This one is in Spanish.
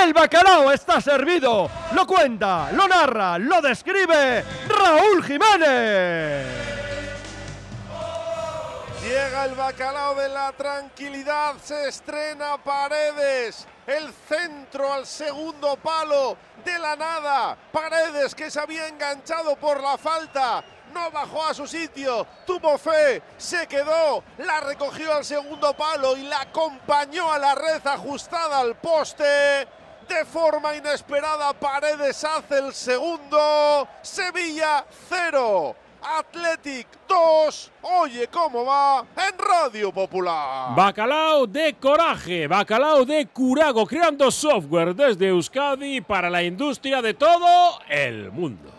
El bacalao está servido. Lo cuenta, lo narra, lo describe Raúl Jiménez. Llega el bacalao de la tranquilidad, se estrena Paredes, el centro al segundo palo de la nada, Paredes que se había enganchado por la falta, no bajó a su sitio, tuvo fe, se quedó, la recogió al segundo palo y la acompañó a la red ajustada al poste. De forma inesperada, Paredes hace el segundo. Sevilla cero, Athletic 2. Oye, ¿cómo va? En Radio Popular. Bacalao de coraje, bacalao de curago, creando software desde Euskadi para la industria de todo el mundo.